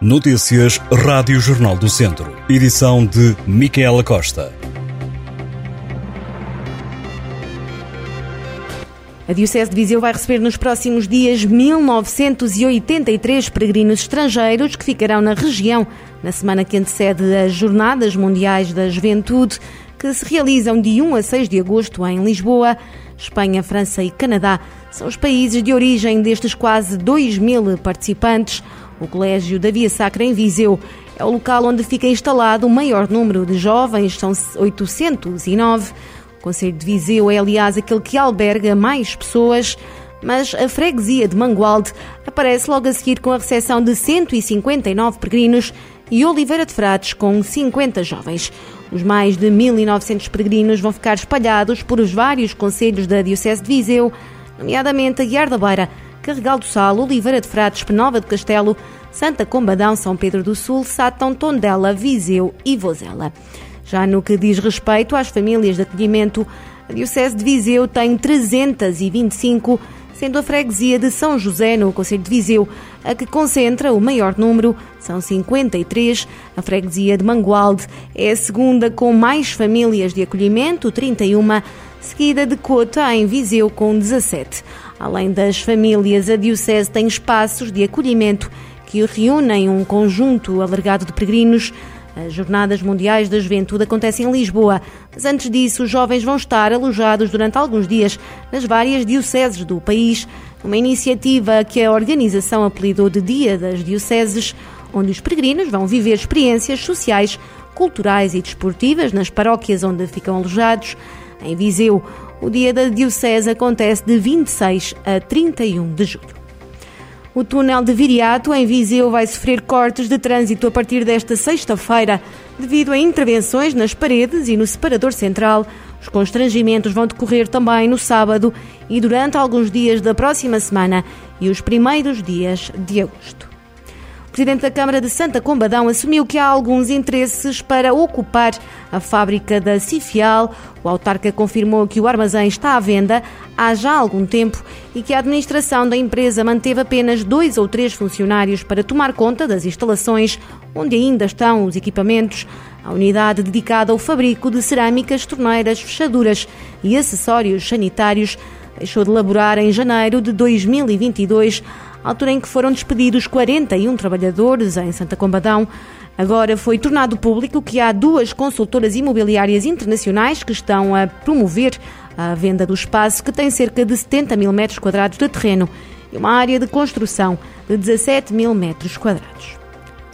Notícias Rádio Jornal do Centro. Edição de Micaela Costa. A Diocese de Viseu vai receber nos próximos dias 1983 peregrinos estrangeiros que ficarão na região na semana que antecede as Jornadas Mundiais da Juventude, que se realizam de 1 a 6 de agosto em Lisboa. Espanha, França e Canadá são os países de origem destes quase 2 mil participantes. O Colégio da Via Sacra em Viseu é o local onde fica instalado o maior número de jovens, são 809. O Conselho de Viseu é, aliás, aquele que alberga mais pessoas, mas a freguesia de Mangualde aparece logo a seguir com a recepção de 159 peregrinos e Oliveira de Frades com 50 jovens. Os mais de 1.900 peregrinos vão ficar espalhados por os vários conselhos da Diocese de Viseu, nomeadamente Aguiar da Beira, Carregal do Sal, Oliveira de Frades, Penova de Castelo, Santa Combadão, São Pedro do Sul, Sátão, Tondela, Viseu e Vozela. Já no que diz respeito às famílias de acolhimento, a Diocese de Viseu tem 325, sendo a freguesia de São José, no Conselho de Viseu, a que concentra o maior número, são 53. A freguesia de Mangualde é a segunda com mais famílias de acolhimento, 31, seguida de Cota, em Viseu, com 17. Além das famílias, a Diocese tem espaços de acolhimento que reúnem um conjunto alargado de peregrinos. As Jornadas Mundiais da Juventude acontecem em Lisboa, mas antes disso, os jovens vão estar alojados durante alguns dias nas várias dioceses do país, uma iniciativa que a organização apelidou de Dia das Dioceses, onde os peregrinos vão viver experiências sociais, culturais e desportivas nas paróquias onde ficam alojados. Em Viseu, o Dia da Diocese acontece de 26 a 31 de julho. O túnel de Viriato, em Viseu, vai sofrer cortes de trânsito a partir desta sexta-feira, devido a intervenções nas paredes e no separador central. Os constrangimentos vão decorrer também no sábado e durante alguns dias da próxima semana e os primeiros dias de agosto. Presidente da Câmara de Santa Combadão assumiu que há alguns interesses para ocupar a fábrica da Cifial. O autarca confirmou que o armazém está à venda há já algum tempo e que a administração da empresa manteve apenas dois ou três funcionários para tomar conta das instalações onde ainda estão os equipamentos. A unidade dedicada ao fabrico de cerâmicas, torneiras, fechaduras e acessórios sanitários deixou de laborar em janeiro de 2022 altura em que foram despedidos 41 trabalhadores em Santa Combadão. Agora foi tornado público que há duas consultoras imobiliárias internacionais que estão a promover a venda do espaço, que tem cerca de 70 mil metros quadrados de terreno e uma área de construção de 17 mil metros quadrados.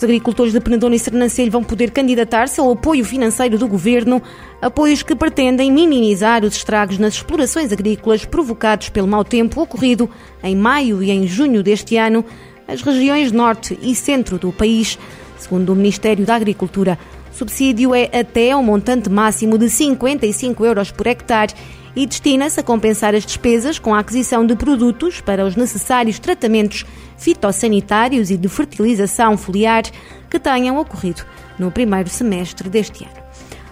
Os agricultores de Penedono e Sernancelho vão poder candidatar-se ao apoio financeiro do governo, apoios que pretendem minimizar os estragos nas explorações agrícolas provocados pelo mau tempo ocorrido em maio e em junho deste ano nas regiões norte e centro do país. Segundo o Ministério da Agricultura, o subsídio é até um montante máximo de 55 euros por hectare e destina-se a compensar as despesas com a aquisição de produtos para os necessários tratamentos fitossanitários e de fertilização foliar que tenham ocorrido no primeiro semestre deste ano.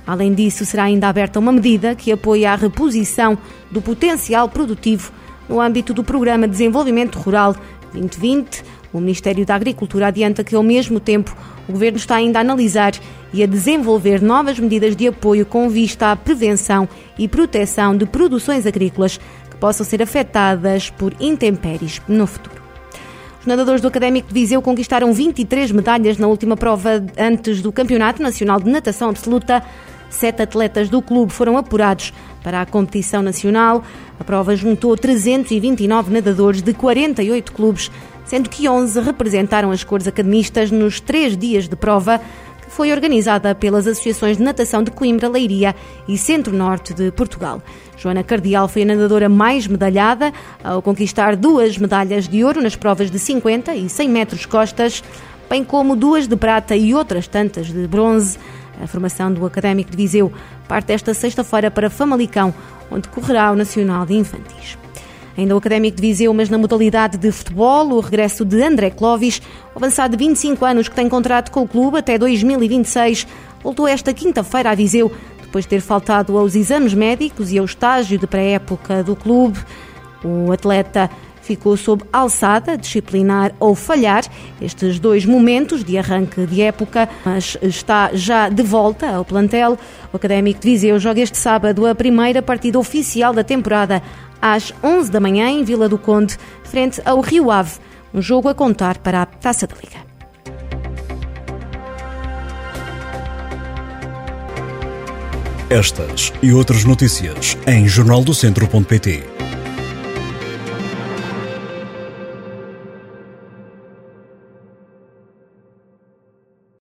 Além disso, será ainda aberta uma medida que apoia a reposição do potencial produtivo no âmbito do Programa de Desenvolvimento Rural 2020. O Ministério da Agricultura adianta que, ao mesmo tempo, o Governo está ainda a analisar e a desenvolver novas medidas de apoio com vista à prevenção e proteção de produções agrícolas que possam ser afetadas por intempéries no futuro. Os nadadores do Académico de Viseu conquistaram 23 medalhas na última prova antes do Campeonato Nacional de Natação Absoluta. Sete atletas do clube foram apurados para a competição nacional. A prova juntou 329 nadadores de 48 clubes sendo que 11 representaram as cores academistas nos três dias de prova, que foi organizada pelas associações de natação de Coimbra, Leiria e Centro-Norte de Portugal. Joana Cardial foi a nadadora mais medalhada, ao conquistar duas medalhas de ouro nas provas de 50 e 100 metros costas, bem como duas de prata e outras tantas de bronze. A formação do Académico de Viseu parte esta sexta-feira para Famalicão, onde correrá o Nacional de Infantis. Ainda o Académico de Viseu, mas na modalidade de futebol, o regresso de André Clovis, avançado de 25 anos que tem contrato com o clube até 2026, voltou esta quinta-feira a Viseu, depois de ter faltado aos exames médicos e ao estágio de pré-época do clube. O atleta ficou sob alçada, disciplinar ou falhar. Estes dois momentos de arranque de época, mas está já de volta ao plantel. O Académico de Viseu joga este sábado a primeira partida oficial da temporada às 11 da manhã em Vila do Conde, frente ao Rio Ave. Um jogo a contar para a Taça da Liga. Estas e outras notícias em jornaldocentro.pt.